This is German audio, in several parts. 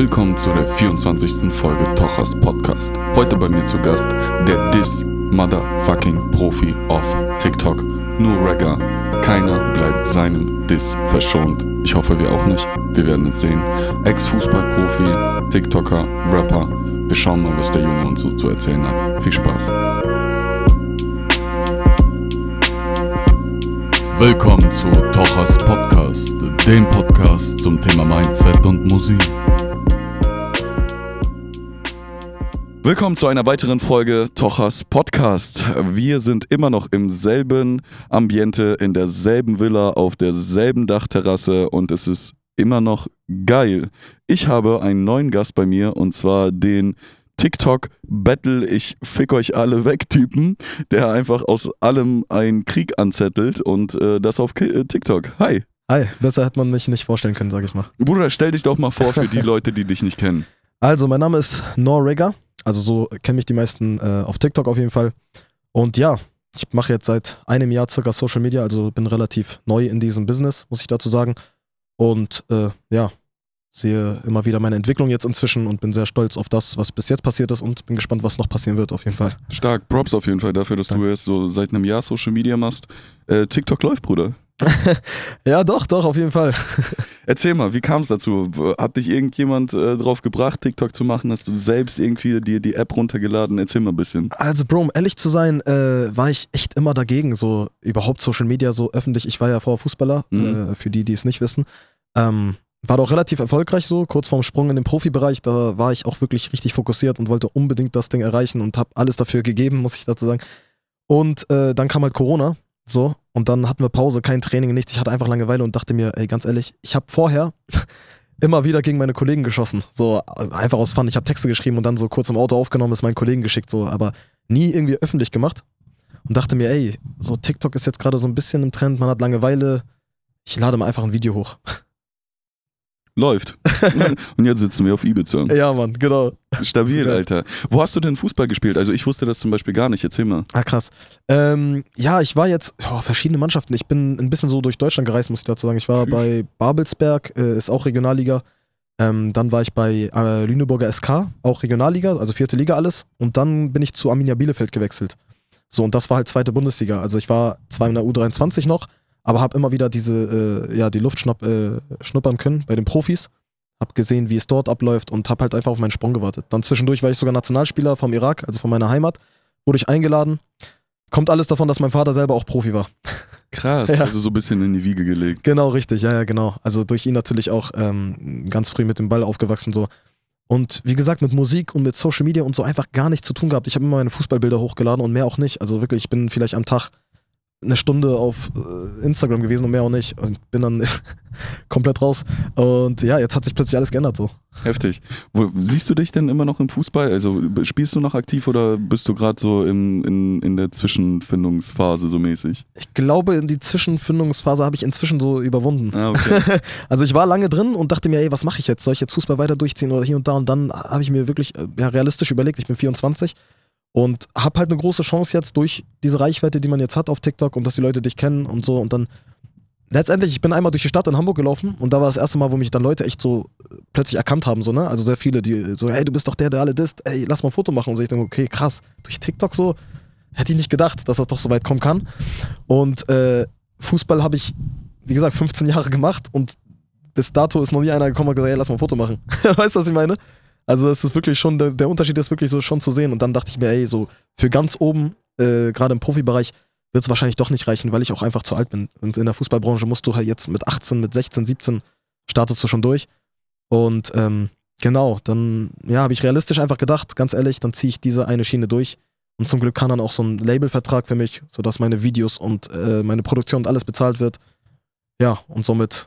Willkommen zu der 24. Folge Tochers Podcast. Heute bei mir zu Gast der Dis Motherfucking Profi auf TikTok. Nur Ragger. Keiner bleibt seinem Dis verschont. Ich hoffe, wir auch nicht. Wir werden es sehen. Ex-Fußballprofi, TikToker, Rapper. Wir schauen mal, was der Junge uns so zu erzählen hat. Viel Spaß. Willkommen zu Tochers Podcast, dem Podcast zum Thema Mindset und Musik. Willkommen zu einer weiteren Folge Tochers Podcast. Wir sind immer noch im selben Ambiente, in derselben Villa, auf derselben Dachterrasse und es ist immer noch geil. Ich habe einen neuen Gast bei mir und zwar den TikTok Battle Ich fick euch alle weg Typen, der einfach aus allem einen Krieg anzettelt und äh, das auf Ki äh, TikTok. Hi. Hi, besser hätte man mich nicht vorstellen können, sag ich mal. Bruder, stell dich doch mal vor für die Leute, die dich nicht kennen. Also, mein Name ist Norrega. Also, so kennen mich die meisten äh, auf TikTok auf jeden Fall. Und ja, ich mache jetzt seit einem Jahr circa Social Media, also bin relativ neu in diesem Business, muss ich dazu sagen. Und äh, ja, sehe immer wieder meine Entwicklung jetzt inzwischen und bin sehr stolz auf das, was bis jetzt passiert ist und bin gespannt, was noch passieren wird, auf jeden Fall. Stark, Props auf jeden Fall dafür, dass Danke. du jetzt so seit einem Jahr Social Media machst. Äh, TikTok läuft, Bruder. ja, doch, doch, auf jeden Fall. Erzähl mal, wie kam es dazu? Hat dich irgendjemand äh, drauf gebracht, TikTok zu machen? Hast du selbst irgendwie dir die App runtergeladen? Erzähl mal ein bisschen. Also, Bro, um ehrlich zu sein, äh, war ich echt immer dagegen, so überhaupt Social Media so öffentlich. Ich war ja vorher Fußballer, Mhm. äh, für die, die es nicht wissen. Ähm, war doch relativ erfolgreich so, kurz vorm Sprung in den Profibereich. Da war ich auch wirklich richtig fokussiert und wollte unbedingt das Ding erreichen und habe alles dafür gegeben, muss ich dazu sagen. Und äh, dann kam halt Corona, so, und dann hatten wir Pause, kein Training, nichts. Ich hatte einfach Langeweile und dachte mir, ey, ganz ehrlich, ich habe vorher immer wieder gegen meine Kollegen geschossen. So, also einfach aus Fun. Ich habe Texte geschrieben und dann so kurz im Auto aufgenommen, es meinen Kollegen geschickt, so, aber nie irgendwie öffentlich gemacht. Und dachte mir, ey, so TikTok ist jetzt gerade so ein bisschen im Trend, man hat Langeweile. Ich lade mal einfach ein Video hoch. Läuft. und jetzt sitzen wir auf Ibiza. Ja, Mann, genau. Stabil. Alter. Wo hast du denn Fußball gespielt? Also ich wusste das zum Beispiel gar nicht. Erzähl mal. Ah, krass. Ähm, ja, ich war jetzt, oh, verschiedene Mannschaften. Ich bin ein bisschen so durch Deutschland gereist, muss ich dazu sagen. Ich war bei Babelsberg, äh, ist auch Regionalliga. Ähm, dann war ich bei äh, Lüneburger SK, auch Regionalliga, also vierte Liga alles. Und dann bin ich zu Arminia Bielefeld gewechselt. So, und das war halt zweite Bundesliga. Also ich war zwar in der U23 noch, aber habe immer wieder diese, äh, ja, die Luft schnupp, äh, schnuppern können bei den Profis. Hab gesehen, wie es dort abläuft und hab halt einfach auf meinen Sprung gewartet. Dann zwischendurch war ich sogar Nationalspieler vom Irak, also von meiner Heimat. Wurde ich eingeladen. Kommt alles davon, dass mein Vater selber auch Profi war. Krass. Ja. Also so ein bisschen in die Wiege gelegt. Genau, richtig, ja, ja, genau. Also durch ihn natürlich auch ähm, ganz früh mit dem Ball aufgewachsen so. Und wie gesagt, mit Musik und mit Social Media und so einfach gar nichts zu tun gehabt. Ich habe immer meine Fußballbilder hochgeladen und mehr auch nicht. Also wirklich, ich bin vielleicht am Tag eine Stunde auf äh, Instagram gewesen und mehr auch nicht. Und bin dann komplett raus. Und ja, jetzt hat sich plötzlich alles geändert so. Heftig. Wo, siehst du dich denn immer noch im Fußball? Also spielst du noch aktiv oder bist du gerade so im, in, in der Zwischenfindungsphase so mäßig? Ich glaube, die Zwischenfindungsphase habe ich inzwischen so überwunden. Ah, okay. Also ich war lange drin und dachte mir, ey, was mache ich jetzt? Soll ich jetzt Fußball weiter durchziehen oder hier und da? Und dann habe ich mir wirklich äh, ja, realistisch überlegt, ich bin 24 und habe halt eine große Chance jetzt durch diese Reichweite, die man jetzt hat auf TikTok und dass die Leute dich kennen und so. Und dann letztendlich, ich bin einmal durch die Stadt in Hamburg gelaufen und da war das erste Mal, wo mich dann Leute echt so äh, plötzlich erkannt haben, so, ne? Also sehr viele, die so, hey, du bist doch der, der alle disst, ey, lass mal ein Foto machen. Und so, ich denke, okay, krass, durch TikTok so, hätte ich nicht gedacht, dass das doch so weit kommen kann. Und äh, Fußball habe ich, wie gesagt, 15 Jahre gemacht und bis dato ist noch nie einer gekommen und gesagt, ey, lass mal ein Foto machen. weißt du, was ich meine? Also es ist wirklich schon, der, Unterschied ist wirklich so schon zu sehen. Und dann dachte ich mir, ey, so für ganz oben, äh, gerade im Profibereich, wird es wahrscheinlich doch nicht reichen, weil ich auch einfach zu alt bin. Und in der Fußballbranche musst du halt jetzt mit 18, mit 16, 17 startest du schon durch. Und ähm, genau, dann ja, habe ich realistisch einfach gedacht, ganz ehrlich, dann ziehe ich diese eine Schiene durch. Und zum Glück kann dann auch so ein Labelvertrag für mich, sodass meine Videos und äh, meine Produktion und alles bezahlt wird. Ja, und somit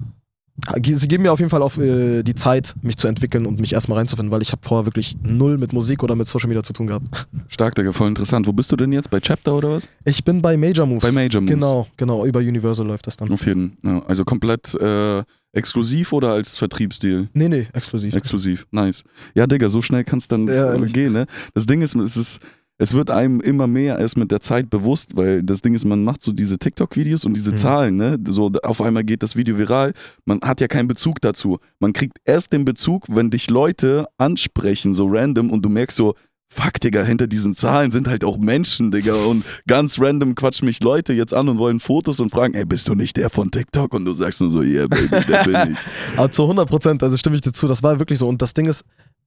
Sie geben mir auf jeden Fall auch äh, die Zeit, mich zu entwickeln und mich erstmal reinzufinden, weil ich habe vorher wirklich null mit Musik oder mit Social Media zu tun gehabt. Stark, Digga, voll interessant. Wo bist du denn jetzt? Bei Chapter oder was? Ich bin bei Major Moves. Bei Major Moves. Genau, genau. Über Universal läuft das dann. Auf jeden ja, Also komplett äh, exklusiv oder als Vertriebsdeal? Nee, nee, exklusiv. Exklusiv, nice. Ja, Digga, so schnell kann es dann Ja, gehen, ne? Das Ding ist, es ist, es wird einem immer mehr erst mit der Zeit bewusst, weil das Ding ist, man macht so diese TikTok-Videos und diese Mhm. Zahlen, ne? So auf einmal geht das Video viral. Man hat ja keinen Bezug dazu. Man kriegt erst den Bezug, wenn dich Leute ansprechen, so random, und du merkst so, fuck, Digga, hinter diesen Zahlen sind halt auch Menschen, Digga. Und ganz random quatschen mich Leute jetzt an und wollen Fotos und fragen, ey, bist du nicht der von TikTok? Und du sagst nur so, yeah, baby, der bin ich. Aber zu 100 Prozent, also stimme ich dir zu, das war wirklich so. Und das Ding ist,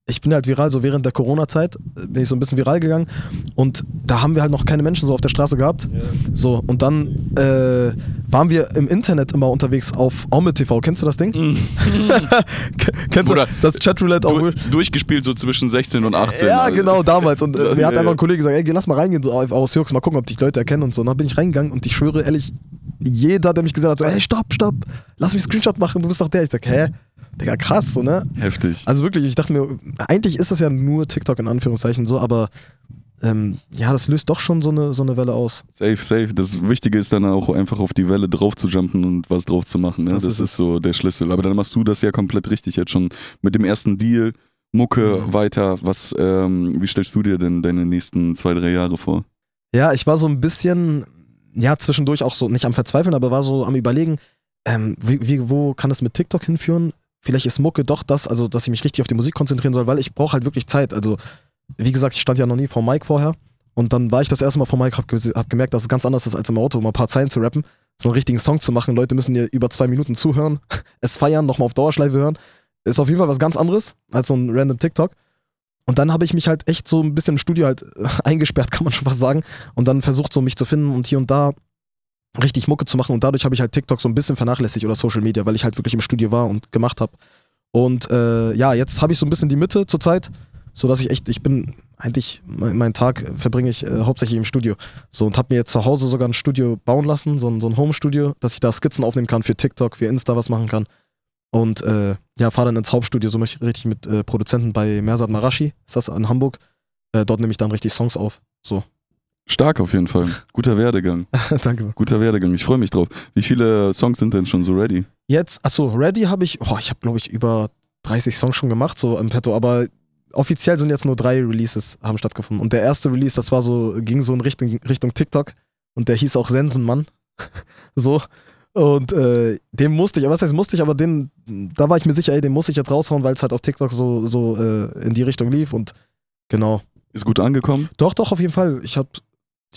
ich bin halt viral, so während der Corona-Zeit bin ich so ein bisschen viral gegangen und da haben wir halt noch keine Menschen so auf der Straße gehabt. So, und dann äh, waren wir im Internet immer unterwegs auf Omme TV. Kennst du das Ding? K- Kennst Bruder, du das Chatroulette auch? Du, durchgespielt so zwischen 16 und 18. Ja, also. genau, damals. Und äh, mir hat einfach ein Kollege gesagt, ey, geh, lass mal reingehen, so auf- aus Jux, mal gucken, ob dich Leute erkennen und so. Und dann bin ich reingegangen und ich schwöre ehrlich, jeder, der mich gesehen hat, so, hey, stopp, stopp, lass mich Screenshot machen, du bist doch der. Ich sag, hä? Digga, krass, so, ne? Heftig. Also wirklich, ich dachte mir, eigentlich ist das ja nur TikTok in Anführungszeichen so, aber ähm, ja, das löst doch schon so eine, so eine Welle aus. Safe, safe. Das Wichtige ist dann auch einfach auf die Welle drauf zu jumpen und was drauf zu machen. Ne? Das, Das ist, ist so der Schlüssel. Aber dann machst du das ja komplett richtig jetzt schon mit dem ersten Deal. Mucke Mhm. weiter. Was, ähm, wie stellst du dir denn deine nächsten zwei, drei Jahre vor? Ja, ich war so ein bisschen, ja, zwischendurch auch so nicht am Verzweifeln, aber war so am Überlegen, ähm, wie, wie, wo kann es mit TikTok hinführen? Vielleicht ist Mucke doch das, also dass ich mich richtig auf die Musik konzentrieren soll, weil ich brauche halt wirklich Zeit. Also, wie gesagt, ich stand ja noch nie vor Mike vorher. Und dann war ich das erste Mal vor Mike, hab, hab gemerkt, dass es ganz anders ist als im Auto, mal ein paar Zeilen zu rappen, so einen richtigen Song zu machen. Leute müssen dir über zwei Minuten zuhören, es feiern, nochmal auf Dauerschleife hören. Ist auf jeden Fall was ganz anderes als so ein random TikTok. Und dann habe ich mich halt echt so ein bisschen im Studio halt eingesperrt, kann man schon fast sagen. Und dann versucht so mich zu finden und hier und da richtig Mucke zu machen. Und dadurch habe ich halt TikTok so ein bisschen vernachlässigt oder Social Media, weil ich halt wirklich im Studio war und gemacht habe. Und äh, ja, jetzt habe ich so ein bisschen die Mitte zur Zeit, so dass ich echt, ich bin eigentlich, mein, meinen Tag verbringe ich äh, hauptsächlich im Studio. So und habe mir jetzt zu Hause sogar ein Studio bauen lassen, so ein, so ein Home-Studio, dass ich da Skizzen aufnehmen kann für TikTok, für Insta was machen kann. Und äh, ja, fahre dann ins Hauptstudio, so richtig mit äh, Produzenten bei Mersat Marashi, ist das in Hamburg. Äh, dort nehme ich dann richtig Songs auf. So. Stark auf jeden Fall. Guter Werdegang. Danke. Guter Werdegang. Ich freue mich drauf. Wie viele Songs sind denn schon so ready? Jetzt, achso, Ready habe ich, oh, ich habe glaube ich über 30 Songs schon gemacht, so im Petto, aber offiziell sind jetzt nur drei Releases haben stattgefunden. Und der erste Release, das war so, ging so in Richtung, Richtung TikTok und der hieß auch Sensenmann. so. Und äh, den musste ich, was heißt musste ich, aber den, da war ich mir sicher, ey, den muss ich jetzt raushauen, weil es halt auf TikTok so, so äh, in die Richtung lief und genau. Ist gut angekommen? Doch, doch, auf jeden Fall. Ich habe,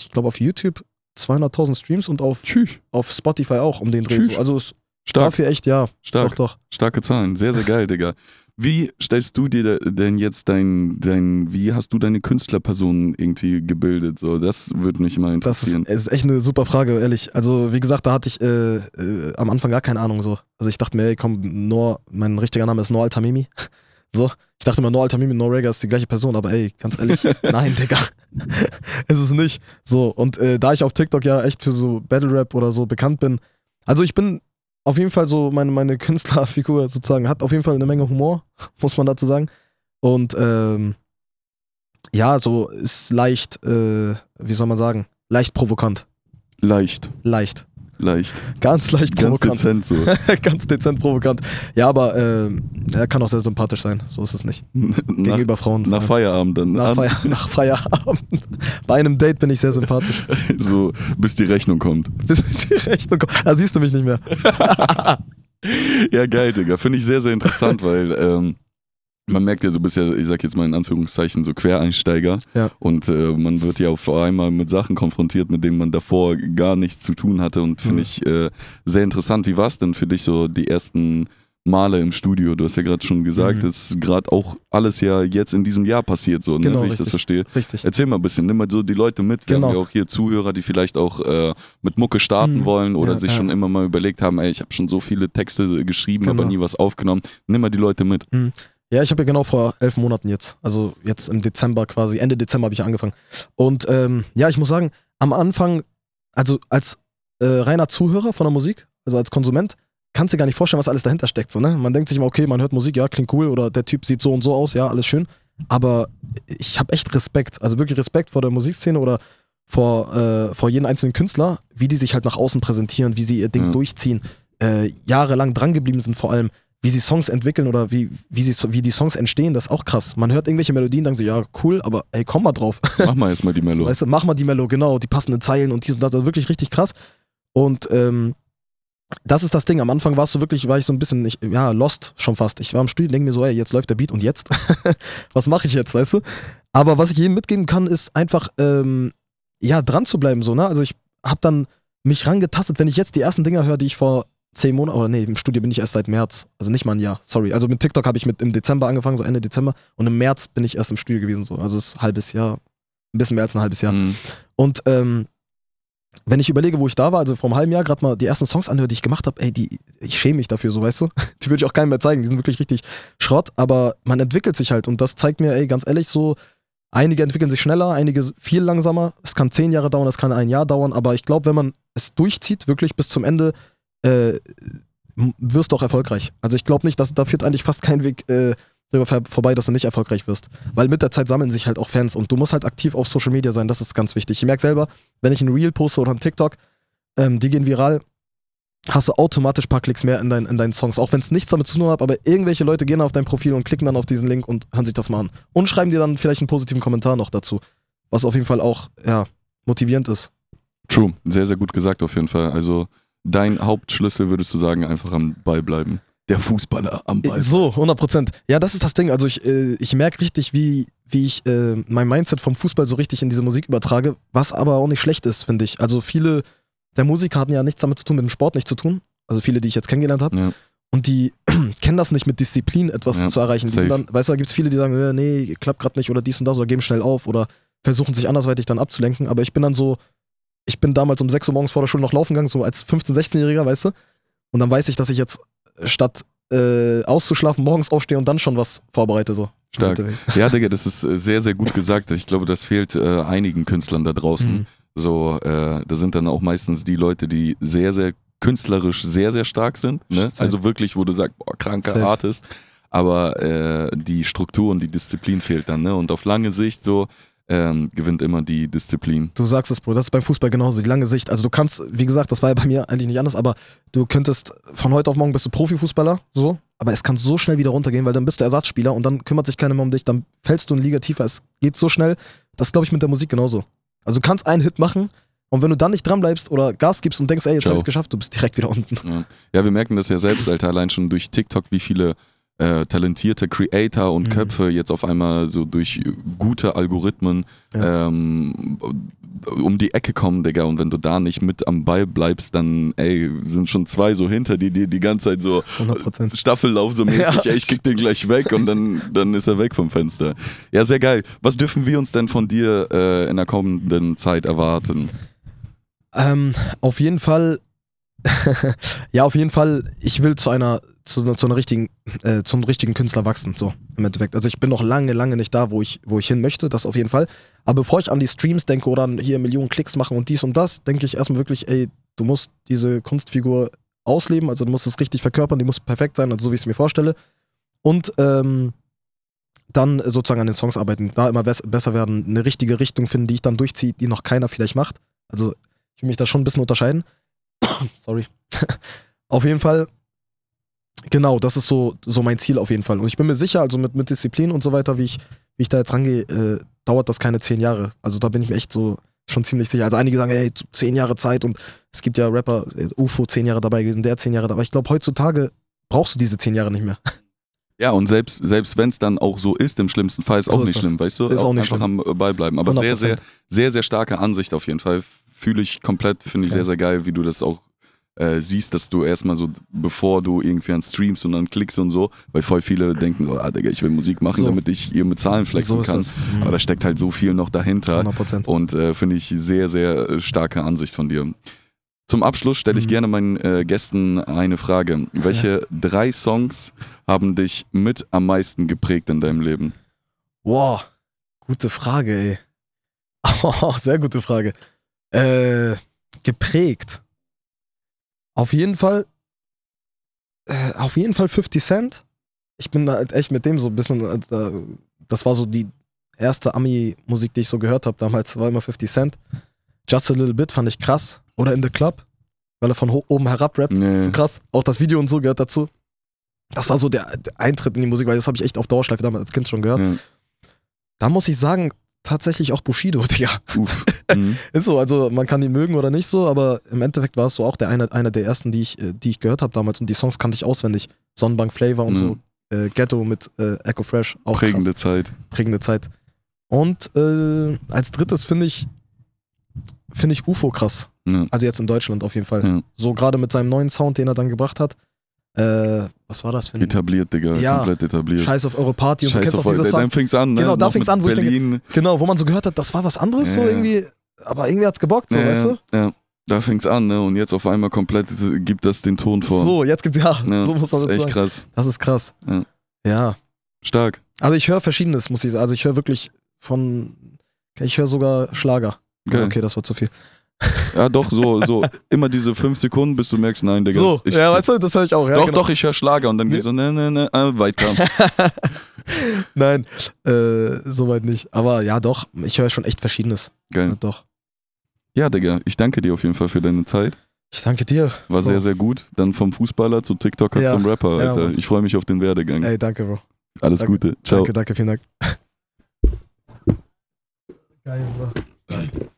ich glaube, auf YouTube 200.000 Streams und auf, Tschüss. auf Spotify auch um den Dreh. Tschüss. So. Also ist Stark, dafür echt, ja. stark. Doch, doch. Starke Zahlen. Sehr, sehr geil, Digga. Wie stellst du dir denn jetzt dein, dein, wie hast du deine Künstlerperson irgendwie gebildet? So, das würde mich mal Das ist, interessieren. es ist echt eine super Frage, ehrlich. Also, wie gesagt, da hatte ich äh, äh, am Anfang gar keine Ahnung so. Also ich dachte mir, ey, komm, Noor, mein richtiger Name ist Noor Al-Tamimi. So. Ich dachte immer, Noor Al-Tamimi und Noor Rega ist die gleiche Person, aber ey, ganz ehrlich, nein, Digga. ist es nicht. So, und äh, da ich auf TikTok ja echt für so Battle Rap oder so bekannt bin, also ich bin auf jeden Fall so, meine, meine Künstlerfigur sozusagen hat auf jeden Fall eine Menge Humor, muss man dazu sagen. Und ähm, ja, so ist leicht, äh, wie soll man sagen, leicht provokant. leicht, Leicht. Leicht. Ganz leicht Ganz provokant. dezent so. Ganz dezent provokant. Ja, aber äh, er kann auch sehr sympathisch sein. So ist es nicht. nach, Gegenüber Frauen. nach Feierabend dann. nach, Feier, nach Feierabend. Bei einem Date bin ich sehr sympathisch. So, bis die Rechnung kommt. Bis die Rechnung kommt. Da siehst du mich nicht mehr. Ja, geil, Digga. Finde ich sehr, sehr interessant, weil ähm, man merkt ja, du bist ja, ich sag jetzt mal in Anführungszeichen, so Quereinsteiger. Ja. Und äh, man wird ja auf einmal mit Sachen konfrontiert, mit denen man davor gar nichts zu tun hatte. Und finde Mhm. ich äh, sehr interessant. Wie war es denn für dich so die ersten Male im Studio? Du hast ja gerade schon gesagt, Mhm. ist gerade auch alles ja jetzt in diesem Jahr passiert, so, ne, Genau, wie ich das richtig. verstehe. Richtig. Erzähl mal ein bisschen, nimm mal so die Leute mit. Wir Genau. haben ja auch hier Zuhörer, die vielleicht auch äh, mit Mucke starten Mhm. wollen oder Ja, sich ja. schon immer mal überlegt haben, ey, ich habe schon so viele Texte geschrieben, aber Genau. nie was aufgenommen. Nimm mal die Leute mit. Ja, ich habe ja genau vor elf Monaten jetzt. Also jetzt im Dezember quasi, Ende Dezember habe ich angefangen. Und ähm, ja, ich muss sagen, am Anfang, also als äh, reiner Zuhörer von der Musik, also als Konsument, kannst du dir gar nicht vorstellen, was alles dahinter steckt. So, ne? Man denkt sich immer, okay, man hört Musik, ja, klingt cool, oder der Typ sieht so und so aus, ja, alles schön. Aber ich habe echt Respekt, also wirklich Respekt vor der Musikszene oder vor, äh, vor jedem einzelnen Künstler, wie die sich halt nach außen präsentieren, wie sie ihr Ding Ja. durchziehen, äh, jahrelang drangeblieben sind vor allem, wie sie Songs entwickeln oder wie, wie, sie, wie die Songs entstehen, das ist auch krass. Man hört irgendwelche Melodien, denkt so, ja, cool, aber ey, komm mal drauf. Mach mal erstmal die So, Mello. weißt du, mach mal die Mello, genau, die passenden Zeilen und dies und das, also wirklich richtig krass. Und ähm, das ist das Ding. Am Anfang warst du wirklich, war ich so ein bisschen, nicht, ja, lost schon fast. Ich war im Studio, denke mir so, ey, jetzt läuft der Beat und jetzt? was mache ich jetzt, weißt du? Aber was ich jedem mitgeben kann, ist einfach, ähm, ja, dran zu bleiben, so, ne? Also ich habe dann mich rangetastet, wenn ich jetzt die ersten Dinger höre, die ich vor zehn Monaten, oder nee, im Studio bin ich erst seit März, also nicht mal ein Jahr, sorry. Also mit TikTok habe ich mit im Dezember angefangen, so Ende Dezember, und im März bin ich erst im Studio gewesen, so. Also es ist ein halbes Jahr, ein bisschen mehr als ein halbes Jahr. Mhm. Und ähm, wenn ich überlege, wo ich da war, also vor einem halben Jahr gerade mal die ersten Songs anhöre, die ich gemacht habe, ey, die, ich schäme mich dafür, so weißt du. Die würde ich auch keinem mehr zeigen, die sind wirklich richtig Schrott, aber man entwickelt sich halt und das zeigt mir, ey, ganz ehrlich, so, einige entwickeln sich schneller, einige viel langsamer. Es kann zehn Jahre dauern, es kann ein Jahr dauern, aber ich glaube, wenn man es durchzieht, wirklich bis zum Ende, äh, wirst du auch erfolgreich. Also ich glaube nicht, dass da führt eigentlich fast kein Weg äh, drüber vor- vorbei, dass du nicht erfolgreich wirst. Weil mit der Zeit sammeln sich halt auch Fans und du musst halt aktiv auf Social Media sein, das ist ganz wichtig. Ich merke selber, wenn ich ein Reel poste oder ein TikTok, ähm, die gehen viral, hast du automatisch ein paar Klicks mehr in, dein, in deinen Songs. Auch wenn es nichts damit zu tun hat, aber irgendwelche Leute gehen auf dein Profil und klicken dann auf diesen Link und hören sich das mal an. Und schreiben dir dann vielleicht einen positiven Kommentar noch dazu. Was auf jeden Fall auch, ja, motivierend ist. True, sehr, sehr gut gesagt auf jeden Fall. Also dein Hauptschlüssel würdest du sagen, einfach am Ball bleiben. Der Fußballer am Ball. So, 100 Prozent. Ja, das ist das Ding. Also ich, äh, ich merke richtig, wie, wie ich äh, mein Mindset vom Fußball so richtig in diese Musik übertrage, was aber auch nicht schlecht ist, finde ich. Also viele der Musiker hatten ja nichts damit zu tun, mit dem Sport nicht zu tun. Also viele, die ich jetzt kennengelernt habe. Ja. Und die kennen das nicht mit Disziplin, etwas Ja, zu erreichen. Die dann, weißt du, da gibt es viele, die sagen, äh, nee, klappt gerade nicht oder dies und das oder geben schnell auf oder versuchen sich andersweitig dann abzulenken. Aber ich bin dann so, ich bin damals um 6 Uhr morgens vor der Schule noch laufen gegangen, so als 15-, 16-Jähriger, weißt du? Und dann weiß ich, dass ich jetzt statt äh, auszuschlafen morgens aufstehe und dann schon was vorbereite. So. Stark. Ja, Digga, das ist äh, sehr, sehr gut gesagt. Ich glaube, das fehlt äh, einigen Künstlern da draußen. Mhm. So, äh, da sind dann auch meistens die Leute, die sehr, sehr künstlerisch sehr, sehr stark sind. Ne? Also wirklich, wo du sagst, boah, kranker Safe. Artist. Aber äh, die Struktur und die Disziplin fehlt dann. Ne? Und auf lange Sicht so ähm, gewinnt immer die Disziplin. Du sagst es, Bro, das ist beim Fußball genauso, die lange Sicht. Also du kannst, wie gesagt, das war ja bei mir eigentlich nicht anders, aber du könntest von heute auf morgen bist du Profifußballer, so, aber es kann so schnell wieder runtergehen, weil dann bist du Ersatzspieler und dann kümmert sich keiner mehr um dich, dann fällst du in Liga tiefer, es geht so schnell. Das glaube ich mit der Musik genauso. Also du kannst einen Hit machen und wenn du dann nicht dranbleibst oder Gas gibst und denkst, ey, jetzt Ciao. hab ich's geschafft, du bist direkt wieder unten. Ja. ja, wir merken das ja selbst, Alter, allein schon durch TikTok, wie viele äh, talentierte Creator und Mhm. Köpfe jetzt auf einmal so durch gute Algorithmen Ja. ähm, um die Ecke kommen, Digga. Und wenn du da nicht mit am Ball bleibst, dann, ey, sind schon zwei so hinter dir, die die ganze Zeit so 100 Prozent. Staffellauf so mäßig, Ja. ey, ich kick den gleich weg und dann, dann ist er weg vom Fenster. Ja, sehr geil. Was dürfen wir uns denn von dir äh, in der kommenden Zeit erwarten? Ähm, auf jeden Fall, ja, auf jeden Fall, ich will zu einer, zu, zu einer richtigen, äh, zu einem richtigen Künstler wachsen, so im Endeffekt. Also ich bin noch lange, lange nicht da, wo ich, wo ich hin möchte, das auf jeden Fall. Aber bevor ich an die Streams denke oder an hier Millionen Klicks machen und dies und das, denke ich erstmal wirklich, ey, du musst diese Kunstfigur ausleben, also du musst es richtig verkörpern, die muss perfekt sein, also so wie ich es mir vorstelle. Und ähm, dann sozusagen an den Songs arbeiten, da immer bess- besser werden, eine richtige Richtung finden, die ich dann durchziehe, die noch keiner vielleicht macht. Also ich will mich da schon ein bisschen unterscheiden. Sorry. auf jeden Fall, genau, das ist so, so mein Ziel auf jeden Fall. Und ich bin mir sicher, also mit, mit Disziplin und so weiter, wie ich, wie ich da jetzt rangehe, äh, dauert das keine zehn Jahre. Also da bin ich mir echt so schon ziemlich sicher. Also einige sagen, ey, zehn Jahre Zeit und es gibt ja Rapper, äh, UFO zehn Jahre dabei gewesen, der zehn Jahre dabei. Ich glaube, heutzutage brauchst du diese zehn Jahre nicht mehr. Ja, und selbst, selbst wenn es dann auch so ist, im schlimmsten Fall ist So auch ist nicht das. schlimm, weißt du? Ist auch nicht einfach am äh, Ball bleiben. Aber sehr, 100%. sehr, sehr, sehr starke Ansicht auf jeden Fall. Fühle ich komplett, finde ich Okay. sehr, sehr geil, wie du das auch äh, siehst, dass du erstmal so, bevor du irgendwie an streamst und dann klickst und so, weil voll viele denken, so, ah, Digga, ich will Musik machen, So. damit ich ihr mit Zahlen flexen so kann. Mhm. Aber da steckt halt so viel noch dahinter. 100 Prozent. Und äh, finde ich sehr, sehr äh, starke Ansicht von dir. Zum Abschluss stelle ich Mhm. gerne meinen äh, Gästen eine Frage. Welche drei Songs haben dich mit am meisten geprägt in deinem Leben? Wow, gute Frage, ey. Oh, sehr gute Frage. Äh, geprägt. Auf jeden Fall, äh, auf jeden Fall 50 Cent. Ich bin da halt echt mit dem so ein bisschen, äh, da- das war so die erste Ami-Musik, die ich so gehört habe damals, war immer 50 Cent. Just a Little Bit fand ich krass. Oder In the Club, weil er von oben herab rappt. Nee. So krass. Auch das Video und so gehört dazu. Das war so der, der Eintritt in die Musik, weil das habe ich echt auf Dauerschleife damals als Kind schon gehört. Ja. Da muss ich sagen, tatsächlich auch Bushido, Digga. Uff. Mhm. Ist so, also man kann ihn mögen oder nicht so, aber im Endeffekt war es so auch der eine, einer der ersten, die ich, äh, die ich gehört habe damals und die Songs kannte ich auswendig. Sonnenbank Flavor und Mhm. so. Äh, Ghetto mit äh, Echo Fresh, auch Prägende krass. Zeit. prägende Zeit. Und äh, als drittes finde ich, finde ich UFO krass. Ja. Also jetzt in Deutschland auf jeden Fall. Ja. So gerade mit seinem neuen Sound, den er dann gebracht hat. Äh, was war das für ein Etabliert, Digga. Ja. Komplett etabliert. Scheiß auf eure Party und so Scheiß kennst du auf auch diese Dann fing's an, ne? Genau, da Noch fing's an, wo ich denke, Berlin. Genau, wo man so gehört hat, das war was anderes, so Ja. irgendwie, aber irgendwie hat's gebockt, so, ja, weißt du? Ja, da fing's an, ne? Und jetzt auf einmal komplett gibt das den Ton vor. So, jetzt gibt ja, Ja, so muss man das ist das echt sagen. krass. Das ist krass. Ja. ja. Stark. Aber ich höre verschiedenes, muss ich sagen. Also ich höre wirklich von, ich höre sogar Schlager. Geil. Okay, das war zu viel. Ja, doch, so, so. Immer diese fünf Sekunden, bis du merkst, nein, Digga. so, ich, ja, weißt du, das höre ich auch. Ja, doch, genau. doch, ich höre Schlager und dann Nee. geht so, ne, ne, ne, äh, weiter. Nein, äh, soweit nicht. Aber ja, doch, ich höre schon echt Verschiedenes. Ja, Geil. doch. Ja, Digga, ich danke dir auf jeden Fall für deine Zeit. Ich danke dir. War Bro. sehr, sehr gut. Dann vom Fußballer zu TikToker Ja. zum Rapper, Ja, Alter. Mann. ich freue mich auf den Werdegang. Ey, danke, Bro. Alles danke. Gute. Ciao. Danke, danke, vielen Dank. Geil, Bro.